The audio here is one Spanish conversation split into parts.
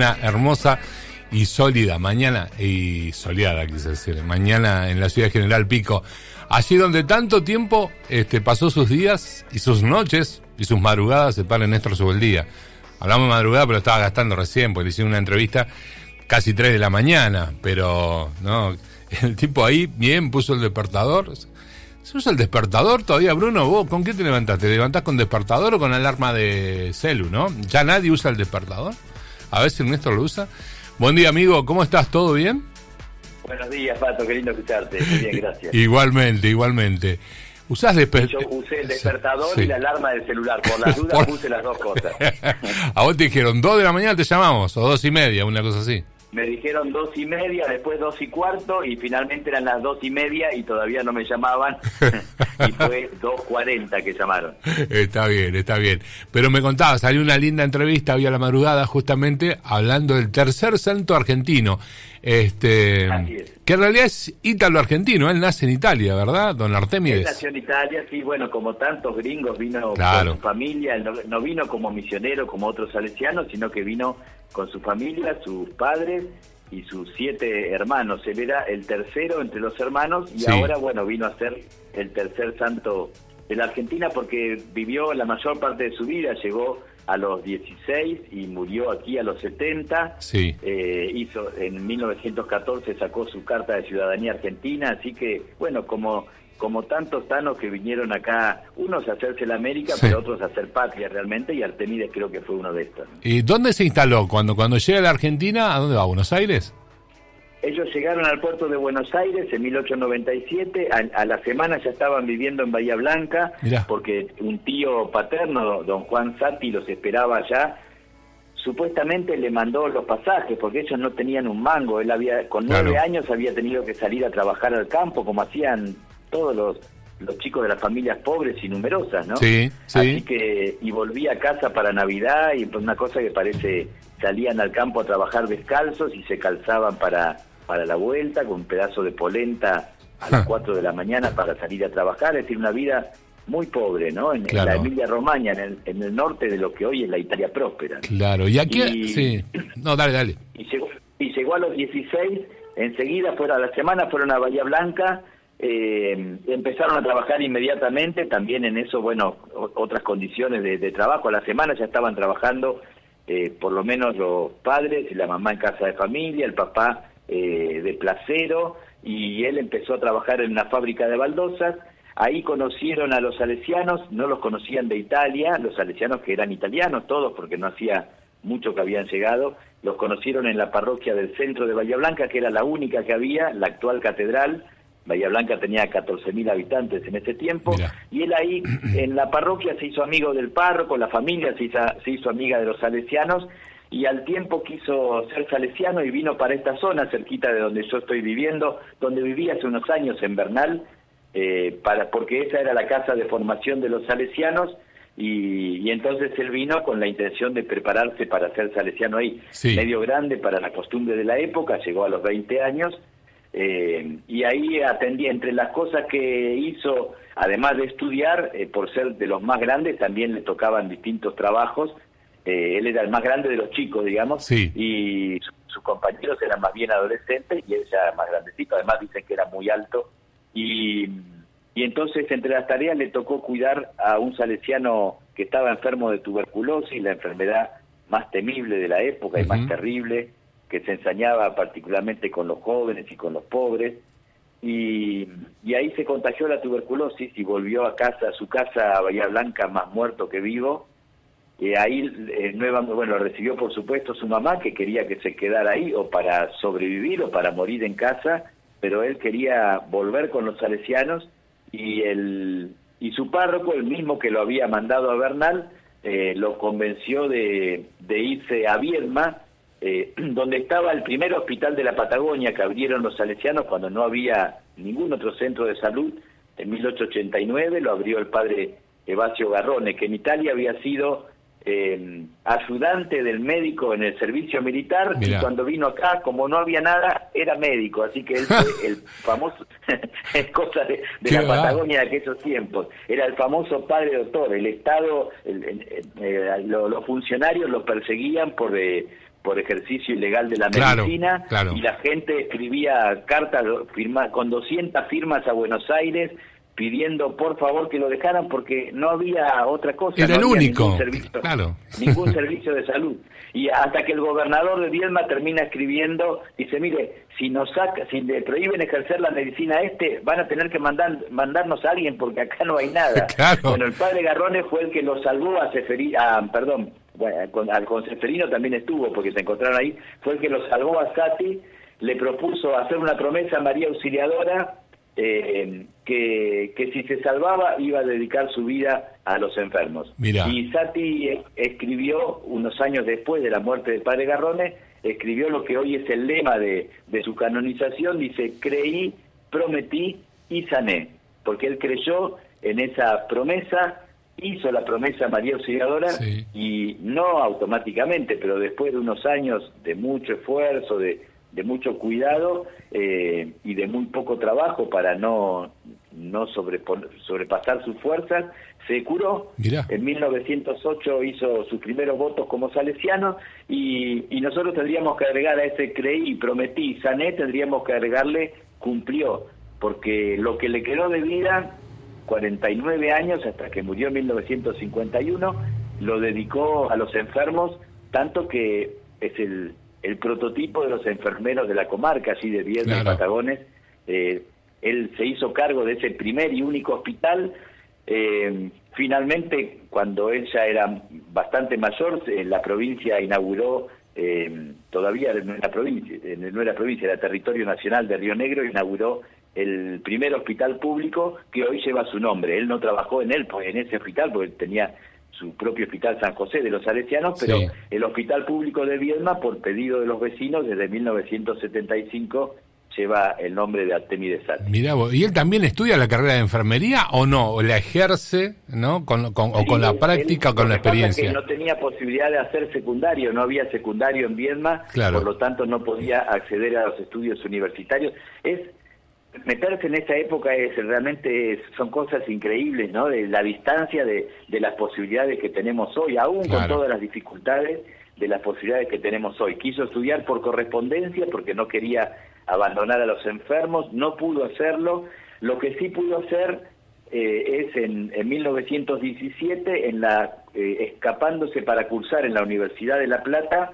Una hermosa y sólida mañana, y soleada quise decir, mañana en la ciudad General Pico, allí donde tanto tiempo este, pasó sus días y sus noches y sus madrugadas se para Néstor sobre el día. Hablamos de madrugada, pero estaba gastando recién, porque le una entrevista casi 3 de la mañana, pero no, el tipo ahí bien puso el despertador. ¿Se usa el despertador todavía, Bruno? ¿Vos con qué te levantás? ¿Te levantás con despertador o con alarma de celu, no? ¿Ya nadie usa el despertador? A ver si Néstor lo usa. Buen día, amigo. ¿Cómo estás? ¿Todo bien? Buenos días, Pato. Qué lindo escucharte. Muy bien, gracias. igualmente, igualmente. ¿Usás despertador? Yo usé el despertador y la alarma del celular. Por las dudas puse las dos cosas. A vos te dijeron, dos de la mañana te llamamos, o dos y media, una cosa así me dijeron dos y media, después dos y cuarto y finalmente eran las dos y media y todavía no me llamaban y fue dos cuarenta que llamaron. Está bien, está bien. Pero me contaba, salió una linda entrevista hoy a la madrugada justamente hablando del tercer santo argentino. Este, que en realidad es ítalo-argentino, él nace en Italia, ¿verdad, don Artemides? Él nació en Italia, sí, bueno, como tantos gringos vino con su familia, no, no vino como misionero como otros salesianos, sino que vino con su familia, sus padres y sus siete hermanos. Él era el tercero entre los hermanos y ahora, bueno, vino a ser el tercer santo de la Argentina porque vivió la mayor parte de su vida, llegó a los 16 y murió aquí a los 70. Sí. Eh, hizo en 1914 sacó su carta de ciudadanía argentina, así que bueno, como como tantos tanos que vinieron acá, unos a hacerse la América, pero otros a hacer patria realmente, y Artemides creo que fue uno de estos. ¿Y dónde se instaló? Cuando, cuando llega a la Argentina, ¿a dónde va? ¿A Buenos Aires? Ellos llegaron al puerto de Buenos Aires en 1897, a, la semana ya estaban viviendo en Bahía Blanca, porque un tío paterno, don Juan Sati, los esperaba allá. Supuestamente le mandó los pasajes, porque ellos no tenían un mango. Él había, con nueve años había tenido que salir a trabajar al campo, como hacían todos los, los chicos de las familias pobres y numerosas, ¿no? Sí, sí. Así que, y volví a casa para Navidad y una cosa que parece, salían al campo a trabajar descalzos y se calzaban para, para la vuelta con un pedazo de polenta a las 4 de la mañana para salir a trabajar, es decir, una vida muy pobre, ¿no? En, la Emilia Romagna, en el, en el, norte de lo que hoy es la Italia próspera. Claro, y aquí... sí. No, dale, dale. Y llegó, y llegó a los 16, enseguida, fuera a la semana, fueron a Bahía Blanca eh, empezaron a trabajar inmediatamente, también en eso, bueno, otras condiciones de, trabajo. A la semana ya estaban trabajando, eh, por lo menos los padres la mamá en casa de familia, el papá eh, de placero, y él empezó a trabajar en una fábrica de baldosas. Ahí conocieron a los salesianos, no los conocían de Italia, los salesianos que eran italianos todos, porque no hacía mucho que habían llegado, los conocieron en la parroquia del centro de Bahía que era la única que había, la actual catedral, Bahía Blanca tenía 14.000 habitantes en ese tiempo, y él ahí en la parroquia se hizo amigo del párroco, la familia se hizo, se hizo amiga de los salesianos, y al tiempo quiso ser salesiano y vino para esta zona, cerquita de donde yo estoy viviendo, donde viví hace unos años en Bernal, eh, para, porque esa era la casa de formación de los salesianos, y, entonces él vino con la intención de prepararse para ser salesiano ahí, medio grande para la costumbre de la época, llegó a los 20 años, eh, y ahí atendí, entre las cosas que hizo, además de estudiar, eh, por ser de los más grandes, también le tocaban distintos trabajos. Eh, él era el más grande de los chicos, digamos, y sus compañeros eran más bien adolescentes y él ya más grandecito, además dicen que era muy alto. Y, y entonces entre las tareas le tocó cuidar a un salesiano que estaba enfermo de tuberculosis, la enfermedad más temible de la época y más terrible que se ensañaba particularmente con los jóvenes y con los pobres, y, ahí se contagió la tuberculosis y volvió a casa, a su casa, a Bahía Blanca, más muerto que vivo, y ahí eh, bueno, recibió por supuesto su mamá, que quería que se quedara ahí, o para sobrevivir o para morir en casa, pero él quería volver con los salesianos, y, el, y su párroco, el mismo que lo había mandado a Bernal, eh, lo convenció de, de irse a Viedma, eh, donde estaba el primer hospital de la Patagonia que abrieron los salesianos cuando no había ningún otro centro de salud. En 1889 lo abrió el padre Evasio Garrone, que en Italia había sido eh, ayudante del médico en el servicio militar y cuando vino acá, como no había nada, era médico, así que él fue el famoso, es cosa de, la Patagonia de aquellos tiempos, era el famoso padre doctor, el Estado, eh, los funcionarios lo perseguían por por ejercicio ilegal de la medicina y la gente escribía cartas firma, con 200 firmas a Buenos Aires pidiendo por favor que lo dejaran porque no había otra cosa. Era el único. Ningún servicio, claro. ningún servicio de salud. Y hasta que el gobernador de Viedma termina escribiendo, dice, mire, si nos saca, si le prohíben ejercer la medicina a este, van a tener que mandar, mandarnos a alguien porque acá no hay nada. Bueno, el padre Garrones fue el que lo salvó a Seferino, perdón, bueno, al Conseferino también estuvo porque se encontraron ahí, fue el que lo salvó a Sati, le propuso hacer una promesa a María Auxiliadora eh, que, que, si se salvaba iba a dedicar su vida a los enfermos. Y Sati escribió, unos años después de la muerte del padre Garrone, escribió lo que hoy es el lema de, de su canonización, dice, creí, prometí y sané, porque él creyó en esa promesa, hizo la promesa María Auxiliadora y no automáticamente, pero después de unos años de mucho esfuerzo, de, de mucho cuidado eh, y de muy poco trabajo para no, no sobrepasar sus fuerzas, se curó. En 1908 hizo sus primeros votos como salesiano y, y nosotros tendríamos que agregar a ese creí, prometí, sané, tendríamos que agregarle cumplió, porque lo que le quedó de vida, 49 años hasta que murió en 1951, lo dedicó a los enfermos, tanto que es el el prototipo de los enfermeros de la comarca, así de Viernes Patagones. Eh, él se hizo cargo de ese primer y único hospital. Eh, finalmente, cuando él ya era bastante mayor, la provincia inauguró, eh, todavía no era provincia, no era provincia, era territorio nacional de Río Negro, inauguró el primer hospital público que hoy lleva su nombre. Él no trabajó en él, pues, en ese hospital, porque tenía su propio hospital San José de los Salesianos, pero el hospital público de Viedma, por pedido de los vecinos, desde 1975 lleva el nombre de Artemides Sati. Mira, ¿y él también estudia la carrera de enfermería o no? ¿O la ejerce, no? Con, o con la práctica o con la experiencia. Que no tenía posibilidad de hacer secundario, no había secundario en Viedma, por lo tanto no podía acceder a los estudios universitarios. Es meterse en esta época es realmente son cosas increíbles, ¿no? De la distancia de, de las posibilidades que tenemos hoy, aún con todas las dificultades de las posibilidades que tenemos hoy. Quiso estudiar por correspondencia porque no quería abandonar a los enfermos, no pudo hacerlo. Lo que sí pudo hacer eh, es en, en, 1917, en la, eh, escapándose para cursar en la Universidad de La Plata,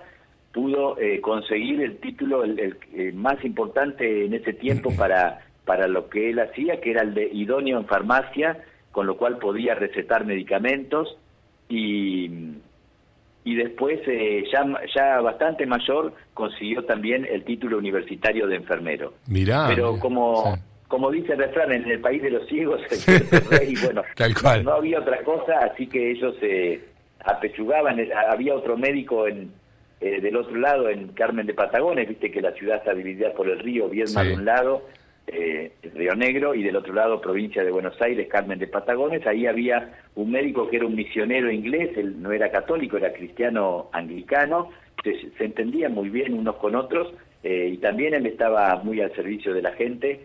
pudo eh, conseguir el título el, más importante en ese tiempo para, para lo que él hacía, que era el de idóneo en farmacia, con lo cual podía recetar medicamentos y, y después, eh, ya, ya bastante mayor, consiguió también el título universitario de enfermero. Mirá, Pero como... Como dice el refrán, en el país de los ciegos, el rey, bueno, Tal cual. no había otra cosa, así que ellos se apechugaban. Había otro médico en, eh, del otro lado, en Carmen de Patagones, viste que la ciudad está dividida por el río, Viedma de un lado, eh, Río Negro, y del otro lado, provincia de Buenos Aires, Carmen de Patagones. Ahí había un médico que era un misionero inglés, él no era católico, era cristiano anglicano, se, se entendían muy bien unos con otros, eh, y también él estaba muy al servicio de la gente.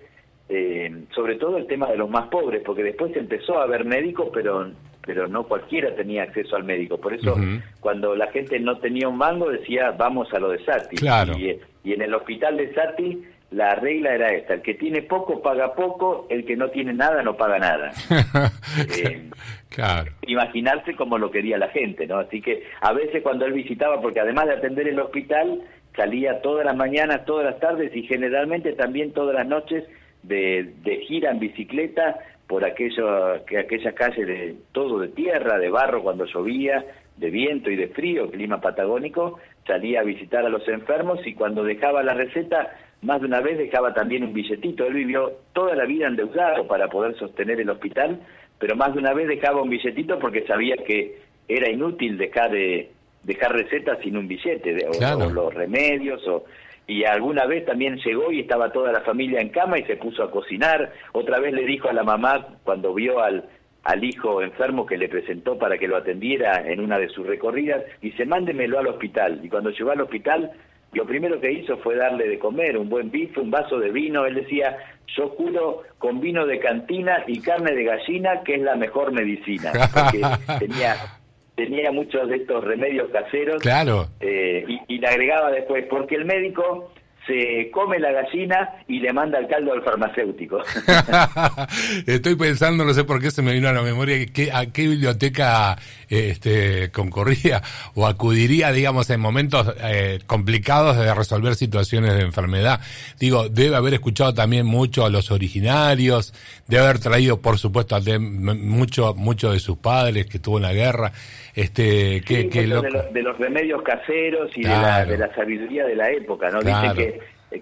sobre todo el tema de los más pobres, porque después empezó a haber médicos, pero pero no cualquiera tenía acceso al médico. Por eso, cuando la gente no tenía un mango, decía, vamos a lo de Sati. Y, y, en el hospital de Sati, la regla era esta, el que tiene poco paga poco, el que no tiene nada no paga nada. eh, claro. Imaginarse como lo quería la gente, ¿no? Así que a veces cuando él visitaba, porque además de atender el hospital, salía todas las mañanas, todas las tardes y generalmente también todas las noches de, de gira en bicicleta por aquello, que aquella calle de todo de tierra, de barro cuando llovía, de viento y de frío, clima patagónico, salía a visitar a los enfermos y cuando dejaba la receta, más de una vez dejaba también un billetito. Él vivió toda la vida endeudado para poder sostener el hospital, pero más de una vez dejaba un billetito porque sabía que era inútil dejar de dejar recetas sin un billete, o los remedios, o y alguna vez también llegó y estaba toda la familia en cama y se puso a cocinar. Otra vez le dijo a la mamá cuando vio al, al hijo enfermo que le presentó para que lo atendiera en una de sus recorridas, dice, mándemelo al hospital. Y cuando llegó al hospital, lo primero que hizo fue darle de comer un buen bife, un vaso de vino. Él decía, yo curo con vino de cantina y carne de gallina, que es la mejor medicina. Porque tenía tenía muchos de estos remedios caseros. Claro. Eh, y, y le agregaba después, porque el médico se come la gallina y le manda el caldo al farmacéutico. Estoy pensando, no sé por qué se me vino a la memoria, que, a qué biblioteca este, concurría o acudiría, digamos, en momentos eh, complicados de resolver situaciones de enfermedad. Digo, debe haber escuchado también mucho a los originarios, debe haber traído, por supuesto, mucho, mucho de sus padres que tuvo en la guerra. Este, que, de, los remedios caseros y de, la, sabiduría de la época, ¿no? Dice que,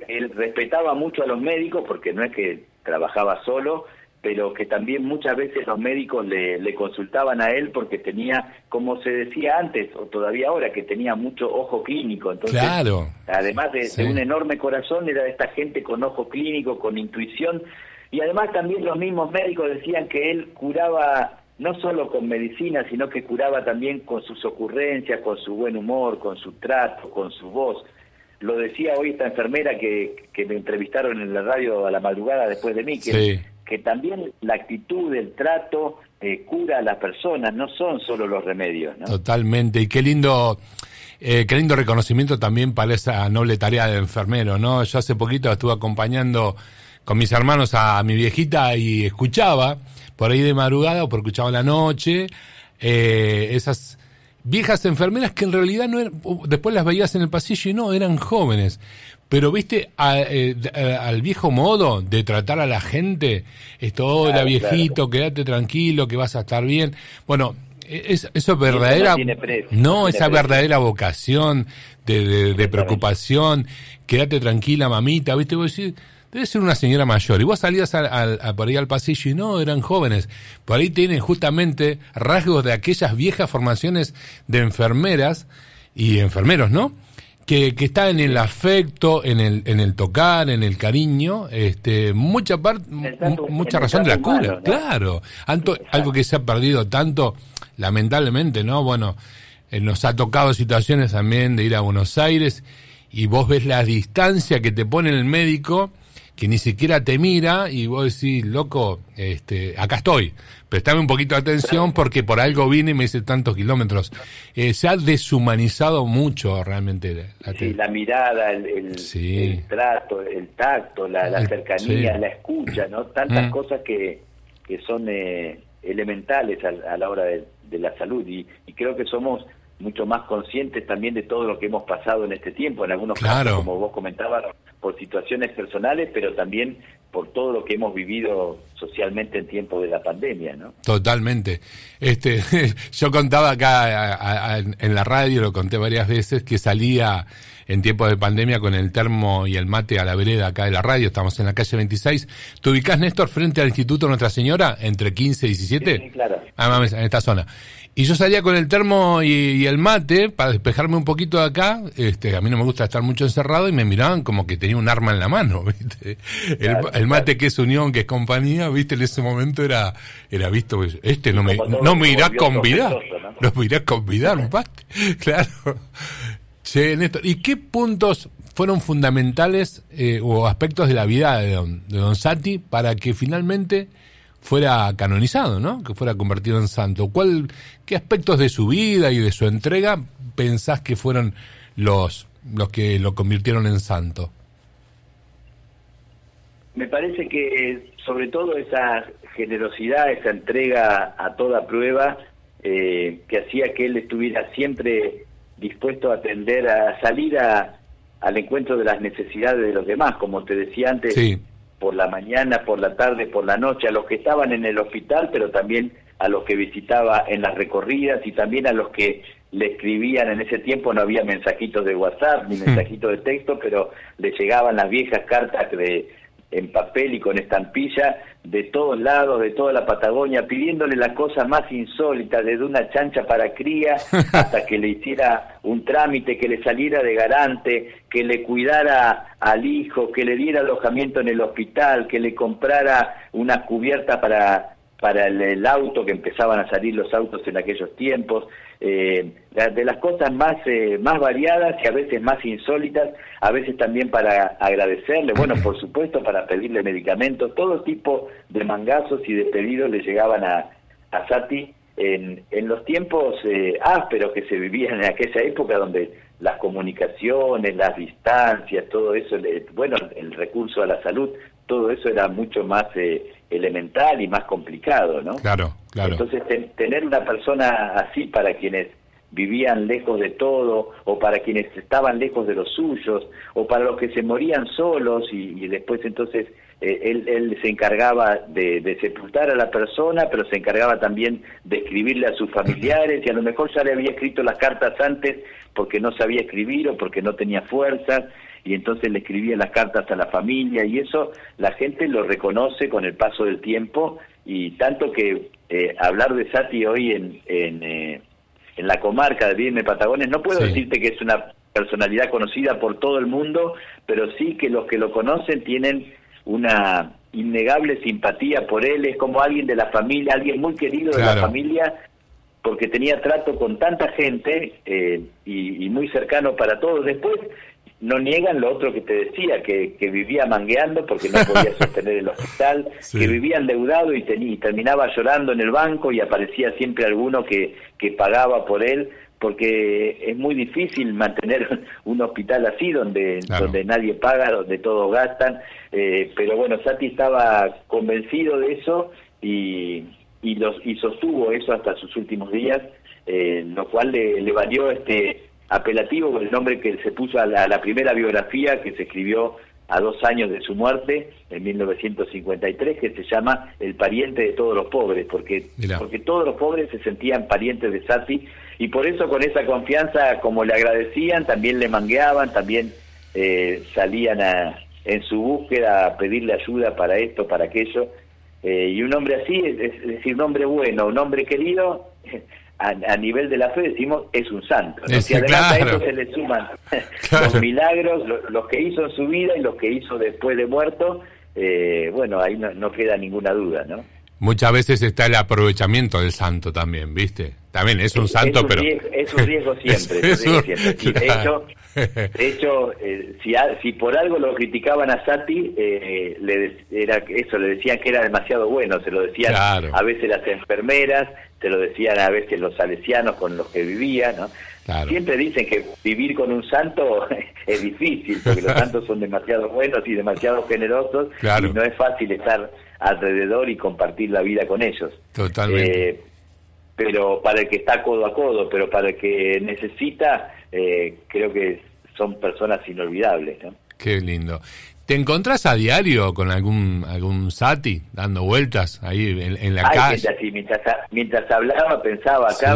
él respetaba mucho a los médicos porque no es que trabajaba solo, pero que también muchas veces los médicos le, le, consultaban a él porque tenía, como se decía antes, o todavía ahora, que tenía mucho ojo clínico. Entonces, claro. además de, de, un enorme corazón, era esta gente con ojo clínico, con intuición, y además también los mismos médicos decían que él curaba no solo con medicina, sino que curaba también con sus ocurrencias, con su buen humor, con su trato, con su voz. Lo decía hoy esta enfermera que, que me entrevistaron en la radio a la madrugada después de mí, que, que también la actitud, el trato eh, cura a las personas, no son solo los remedios. Totalmente, y qué lindo... Eh, qué lindo reconocimiento también para esa noble tarea de enfermero, ¿no? Yo hace poquito estuve acompañando con mis hermanos a mi viejita y escuchaba por ahí de madrugada o porque escuchaba la noche, eh, esas viejas enfermeras que en realidad no eran, después las veías en el pasillo y no, eran jóvenes. Pero viste, eh, al viejo modo de tratar a la gente, esto, hola viejito, quédate tranquilo, que vas a estar bien. Bueno, es, eso es verdadera, no, esa verdadera vocación de, de, preocupación, quédate tranquila mamita, viste, vos decís, debe ser una señora mayor. Y vos salías al, por ahí al pasillo y no, eran jóvenes. Por ahí tienen justamente rasgos de aquellas viejas formaciones de enfermeras y enfermeros, ¿no? Que, que está en el afecto, en el, en el tocar, en el cariño, este, mucha parte, mucha razón de la cura, claro. algo que se ha perdido tanto, lamentablemente, ¿no? Bueno, eh, nos ha tocado situaciones también de ir a Buenos Aires y vos ves la distancia que te pone el médico que ni siquiera te mira y vos decís, loco, este, acá estoy, prestame un poquito de atención porque por algo vine y me hice tantos kilómetros. Eh, se ha deshumanizado mucho realmente. La, sí, la mirada, el, trato, el tacto, la, cercanía, la escucha, ¿no? Tantas mm. cosas que, que son eh, elementales a, la hora de, la salud y, creo que somos mucho más conscientes también de todo lo que hemos pasado en este tiempo, en algunos casos, como vos comentabas, por situaciones personales, pero también por todo lo que hemos vivido socialmente en tiempo de la pandemia, ¿no? Totalmente. Este, yo contaba acá en la radio, lo conté varias veces, que salía en tiempo de pandemia con el termo y el mate a la vereda acá de la radio, estamos en la calle 26. ¿Te ubicás, Néstor, frente al Instituto Nuestra Señora, entre 15 y 17? Sí, claro. Ah, mames, en esta zona. Y yo salía con el termo y, el mate para despejarme un poquito de acá. Este, a mí no me gusta estar mucho encerrado y me miraban como que tenía un arma en la mano, ¿viste? El, mate que es unión, que es compañía, ¿viste? En ese momento era, era visto, pues, este no me, no me irá a convidar. ¿no? me irá a convidar un mate. Claro. Che, Néstor, ¿y qué puntos fueron fundamentales eh, o aspectos de la vida de don, de don Sati para que finalmente fuera canonizado, ¿no? Que fuera convertido en santo. ¿Cuál, qué aspectos de su vida y de su entrega pensás que fueron los, los que lo convirtieron en santo? Me parece que sobre todo esa generosidad, esa entrega a toda prueba, eh, que hacía que él estuviera siempre dispuesto a atender, a salir a, al encuentro de las necesidades de los demás, como te decía antes, sí por la mañana, por la tarde, por la noche, a los que estaban en el hospital, pero también a los que visitaba en las recorridas y también a los que le escribían en ese tiempo, no había mensajitos de WhatsApp ni hmm. mensajitos de texto, pero le llegaban las viejas cartas de, en papel y con estampilla de todos lados, de toda la Patagonia, pidiéndole la cosa más insólita, desde una chancha para cría hasta que le hiciera un trámite, que le saliera de garante, que le cuidara al hijo, que le diera alojamiento en el hospital, que le comprara una cubierta para para el, auto, que empezaban a salir los autos en aquellos tiempos, eh, de las cosas más, eh, más variadas y a veces más insólitas, a veces también para agradecerle, bueno, por supuesto, para pedirle medicamentos, todo tipo de mangazos y de pedidos le llegaban a, a Sati en, en los tiempos eh, ásperos que se vivían en aquella época donde las comunicaciones, las distancias, todo eso, bueno, el recurso a la salud, todo eso era mucho más eh, elemental y más complicado, ¿no? Claro, claro. Entonces, tener una persona así para quienes vivían lejos de todo, o para quienes estaban lejos de los suyos, o para los que se morían solos y, después entonces eh, él, él, se encargaba de, de, sepultar a la persona, pero se encargaba también de escribirle a sus familiares y a lo mejor ya le había escrito las cartas antes porque no sabía escribir o porque no tenía fuerzas y entonces le escribía las cartas a la familia y eso la gente lo reconoce con el paso del tiempo y tanto que eh, hablar de Sati hoy en, en, eh, en la comarca de Viedma Patagones, no puedo decirte que es una personalidad conocida por todo el mundo, pero sí que los que lo conocen tienen una innegable simpatía por él, es como alguien de la familia, alguien muy querido de la familia, porque tenía trato con tanta gente eh, y, y, muy cercano para todos. Después no niegan lo otro que te decía, que, que vivía mangueando porque no podía sostener el hospital, que vivía endeudado y, y, terminaba llorando en el banco y aparecía siempre alguno que, que pagaba por él, porque es muy difícil mantener un hospital así donde, donde nadie paga, donde todos gastan, eh, pero bueno, Sati estaba convencido de eso y, y, los, y sostuvo eso hasta sus últimos días, eh, lo cual le, le valió este apelativo el nombre que se puso a la, primera biografía que se escribió a dos años de su muerte, en 1953, que se llama El pariente de todos los pobres, porque, porque todos los pobres se sentían parientes de Sati, y por eso con esa confianza, como le agradecían, también le mangueaban, también eh, salían a, en su búsqueda a pedirle ayuda para esto, para aquello, eh, y un hombre así, es, es decir, un hombre bueno, un hombre querido, a, nivel de la fe decimos es un santo. ¿no? Si además a eso se le suman los milagros, los que hizo en su vida y los que hizo después de muerto, eh, bueno, ahí no, queda ninguna duda, ¿no? Muchas veces está el aprovechamiento del santo también, ¿viste? También es un santo, pero... es un riesgo siempre. es un, siempre. de hecho, de hecho eh, si, si por algo lo criticaban a Sati, eh, le, era eso, le decían que era demasiado bueno, se lo decían a veces las enfermeras, te lo decían a veces los salesianos con los que vivía, ¿no? Siempre dicen que vivir con un santo es difícil, porque los santos son demasiado buenos y demasiado generosos, y no es fácil estar alrededor y compartir la vida con ellos. Totalmente. Eh, pero para el que está codo a codo, pero para el que necesita, eh, creo que son personas inolvidables. ¿no? Qué lindo. ¿Te encontrás a diario con algún algún sati dando vueltas ahí en, la calle? mientras, mientras, hablaba pensaba acá,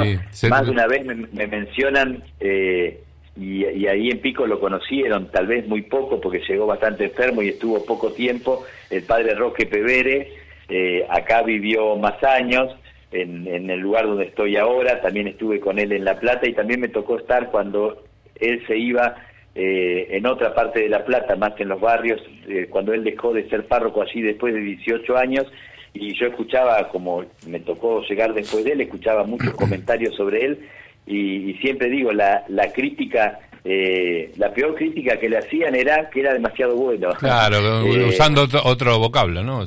más de una vez me, mencionan eh, y, ahí en Pico lo conocieron, tal vez muy poco porque llegó bastante enfermo y estuvo poco tiempo, el padre Roque Pevere, eh, acá vivió más años, en, en el lugar donde estoy ahora, también estuve con él en La Plata y también me tocó estar cuando él se iba eh, en otra parte de La Plata, más que en los barrios, eh, cuando él dejó de ser párroco allí después de 18 años, y yo escuchaba, como me tocó llegar después de él, escuchaba muchos comentarios sobre él, y, y siempre digo, la, la crítica eh, la peor crítica que le hacían era que era demasiado bueno. Claro, eh, usando otro, vocablo, ¿no?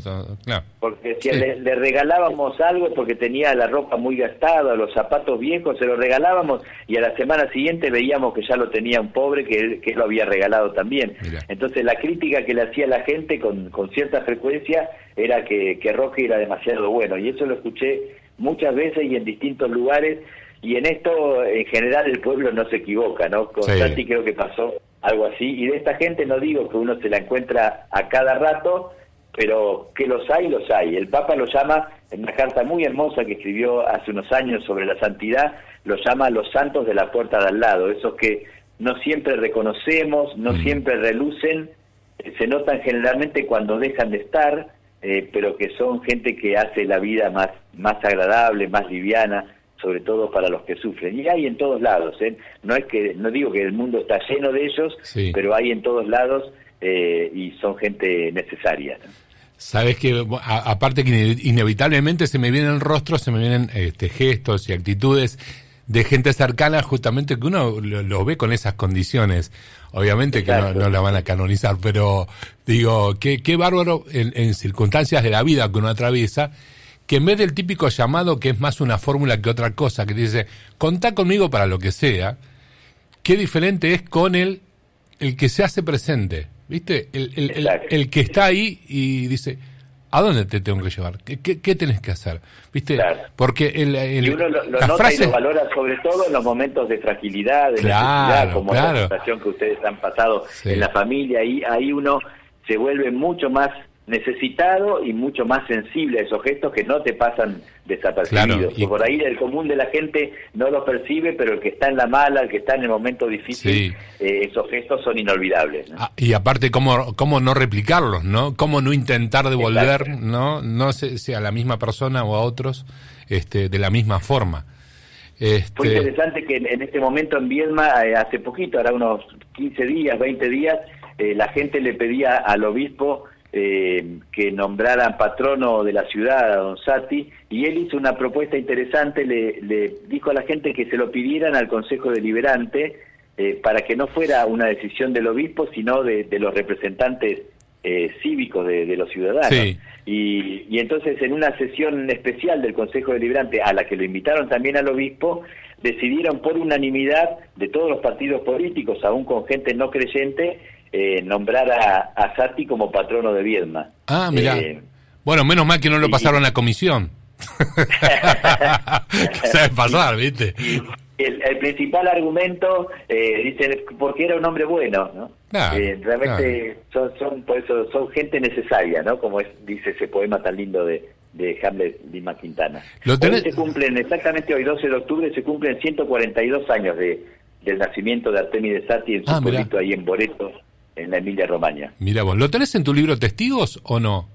Porque si le, regalábamos algo porque tenía la ropa muy gastada, los zapatos viejos, se lo regalábamos y a la semana siguiente veíamos que ya lo tenía un pobre que que lo había regalado también. Entonces la crítica que le hacía la gente con, con cierta frecuencia era que, que Roque era demasiado bueno y eso lo escuché muchas veces y en distintos lugares y en esto, en general, el pueblo no se equivoca, ¿no? Con Santi creo que pasó algo así. Y de esta gente no digo que uno se la encuentra a cada rato, pero que los hay, los hay. El Papa lo llama, en una carta muy hermosa que escribió hace unos años sobre la santidad, lo llama los santos de la puerta de al lado, esos que no siempre reconocemos, no siempre relucen, eh, se notan generalmente cuando dejan de estar, eh, pero que son gente que hace la vida más, más agradable, más liviana, sobre todo para los que sufren. Y hay en todos lados, ¿eh? no es que no digo que el mundo está lleno de ellos, pero hay en todos lados eh, y son gente necesaria. Sabes que aparte que inevitablemente se me vienen rostros, se me vienen este, gestos y actitudes de gente cercana justamente que uno lo, ve con esas condiciones. Obviamente que no, no, la van a canonizar, pero digo, qué, qué bárbaro en, en circunstancias de la vida que uno atraviesa que en vez del típico llamado, que es más una fórmula que otra cosa, que dice, contá conmigo para lo que sea, qué diferente es con el, el que se hace presente, ¿viste? El, el, el, el que está ahí y dice, ¿A dónde te tengo que llevar? ¿Qué, qué, tenés que hacer? ¿Viste? Porque el, y uno lo, nota y lo valora sobre todo en los momentos de fragilidad, de necesidad, como la situación que ustedes han pasado en la familia. Ahí, ahí uno se vuelve mucho más necesitado y mucho más sensible a esos gestos que no te pasan desapercibidos. y... Por ahí el común de la gente no los percibe, pero el que está en la mala, el que está en el momento difícil, eh, esos gestos son inolvidables. Ah, y aparte, ¿cómo, ¿cómo no replicarlos? ¿no? ¿Cómo no intentar devolver, no no sé si a la misma persona o a otros este, de la misma forma? Este... Fue interesante que en, este momento en Viedma, eh, hace poquito, ahora unos 15 días, 20 días, eh, la gente le pedía al obispo eh, que nombraran patrono de la ciudad a Don Sati y él hizo una propuesta interesante, le, dijo a la gente que se lo pidieran al Consejo Deliberante eh, para que no fuera una decisión del obispo, sino de, los representantes eh, cívicos de, los ciudadanos. Y, y, entonces en una sesión especial del Consejo Deliberante, a la que lo invitaron también al obispo, decidieron por unanimidad de todos los partidos políticos, aún con gente no creyente, eh, nombrar a, a, Sati como patrono de Viedma. Ah, mira. Eh, bueno, menos mal que no lo pasaron a la comisión. Sabe pasar, ¿viste? El, el, principal argumento, eh, dicen, porque era un hombre bueno, ¿no? Eh, realmente son, son, por eso, son gente necesaria, ¿no? Como es, dice ese poema tan lindo de, de Hamlet Lima Quintana. Hoy se cumplen, exactamente hoy, 12 de octubre, se cumplen 142 años de, del nacimiento de Artemides Sati en su ah, pueblito ahí en Boreto, en la Emilia Romagna. Mira vos, ¿lo tenés en tu libro Testigos o no?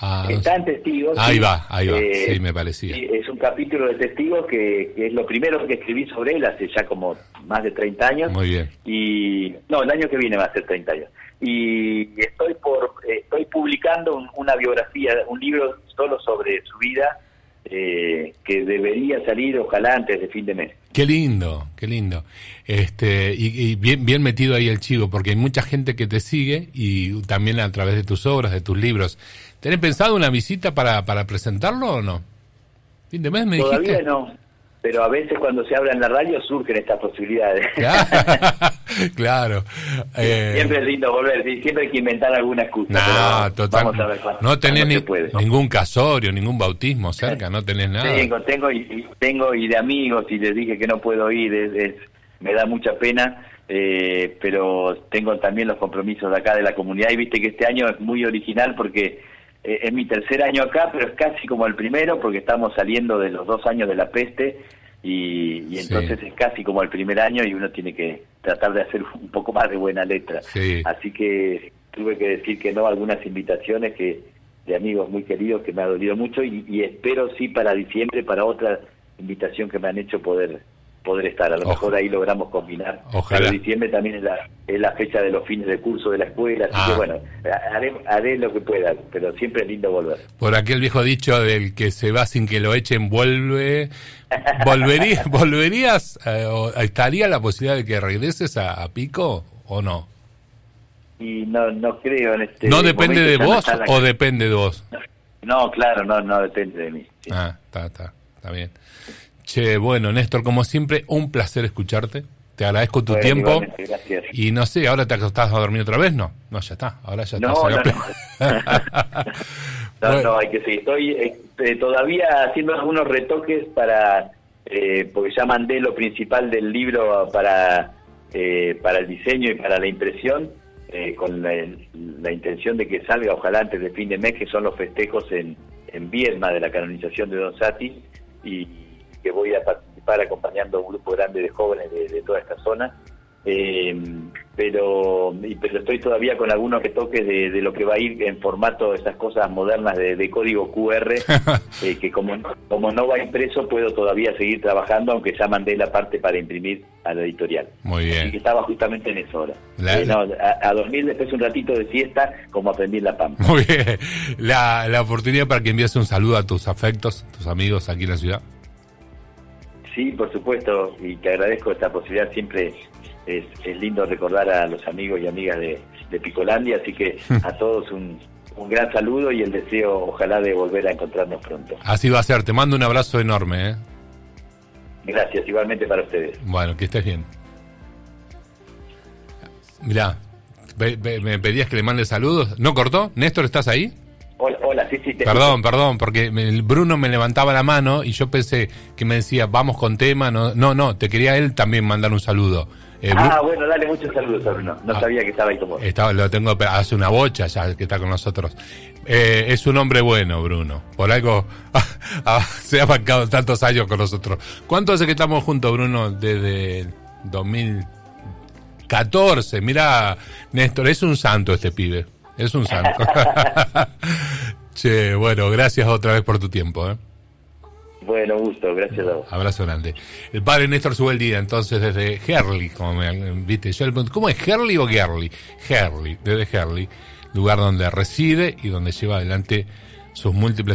Ah, Están testigos. Ahí va, ahí va, eh, sí, me parecía. es un capítulo de testigos que, es lo primero que escribí sobre él hace ya como más de 30 años. Muy bien. Y no, el año que viene va a ser 30 años. Y estoy por estoy publicando una biografía, un libro solo sobre su vida eh, que debería salir ojalá antes de fin de mes. Qué lindo, qué lindo. Este, y, bien, bien metido ahí el chivo, porque hay mucha gente que te sigue y también a través de tus obras, de tus libros. ¿Tenés pensado una visita para, para presentarlo o no? Fin de mes me Todavía no pero a veces cuando se habla en la radio surgen estas posibilidades. Claro. Eh, siempre es lindo volver, siempre hay que inventar alguna excusa. No, total, no tenés ningún casorio, ningún bautismo cerca, no tenés nada. Tengo, tengo y, tengo y de amigos y les dije que no puedo ir, es, me da mucha pena. Eh, pero tengo también los compromisos de acá de la comunidad y viste que este año es muy original porque eh, es mi tercer año acá, pero es casi como el primero porque estamos saliendo de los dos años de la peste y, entonces es casi como el primer año y uno tiene que tratar de hacer un poco más de buena letra. Así que tuve que decir que no a algunas invitaciones que de amigos muy queridos que me ha dolido mucho y, y espero sí para diciembre para otra invitación que me han hecho poder poder estar. A lo mejor ahí logramos combinar. Ojalá. diciembre también es la, es la fecha de los fines de curso de la escuela, así que ah. bueno, haré, haré, lo que pueda, pero siempre es lindo volver. Por aquel viejo dicho del que se va sin que lo echen, vuelve. ¿Volvería, ¿Volverías eh, o estaría la posibilidad de que regreses a, Pico o no? Y no, no creo en este ¿No depende de vos o depende de vos? No, claro, no, no depende de mí. Ah, está, está, está bien. Che, bueno, Néstor, como siempre, un placer escucharte. Te agradezco tu tiempo. Y no sé, ¿ahora te acostás a dormir otra vez? No, no, ya está. Ahora ya no, está. No, no, hay que seguir. Estoy eh, todavía haciendo algunos retoques para, eh, porque ya mandé lo principal del libro para, eh, para el diseño y para la impresión, con la, la, intención de que salga, ojalá antes de fin de mes, que son los festejos en, en Viedma de la canonización de Don Sati. Y que voy a participar acompañando a un grupo grande de jóvenes de, toda esta zona. Eh, pero, pero estoy todavía con algunos retoques de, de, lo que va a ir en formato, esas cosas modernas de, código QR, eh, que como, como no va impreso puedo todavía seguir trabajando, aunque ya mandé la parte para imprimir a la editorial. Muy bien. Y que estaba justamente en eso ahora. Eh, a, dormir después un ratito de siesta, como aprendí la pampa. Muy bien. La, la oportunidad para que envíes un saludo a tus afectos, tus amigos aquí en la ciudad. Sí, por supuesto, y te agradezco esta posibilidad. Siempre es, lindo recordar a los amigos y amigas de, Picolandia, así que a todos un, un gran saludo y el deseo, ojalá, de volver a encontrarnos pronto. Así va a ser, te mando un abrazo enorme. ¿eh? Gracias, igualmente para ustedes. Bueno, que estés bien. Mirá, me pedías que le mande saludos. ¿No cortó? Néstor, ¿estás ahí? Hola, sí, sí. Te perdón, perdón, porque Bruno me levantaba la mano y yo pensé que me decía, vamos con tema. No, no, no te quería él también mandar un saludo. Eh, ah, bueno, dale muchos saludos, Bruno. No ah, sabía que estaba ahí como estaba, Lo tengo hace una bocha ya que está con nosotros. Eh, es un hombre bueno, Bruno. Por algo se ha bancado tantos años con nosotros. ¿Cuánto hace que estamos juntos, Bruno? Desde 2014. Mira, Néstor, es un santo este pibe. Es un santo. che, bueno, gracias otra vez por tu tiempo. ¿eh? Bueno, gusto, gracias a vos. Abrazo grande. El padre Néstor sube el día, entonces desde Herley, como me viste. Yo, ¿Cómo es Herley o Gerley? Herley, desde Herley, lugar donde reside y donde lleva adelante sus múltiples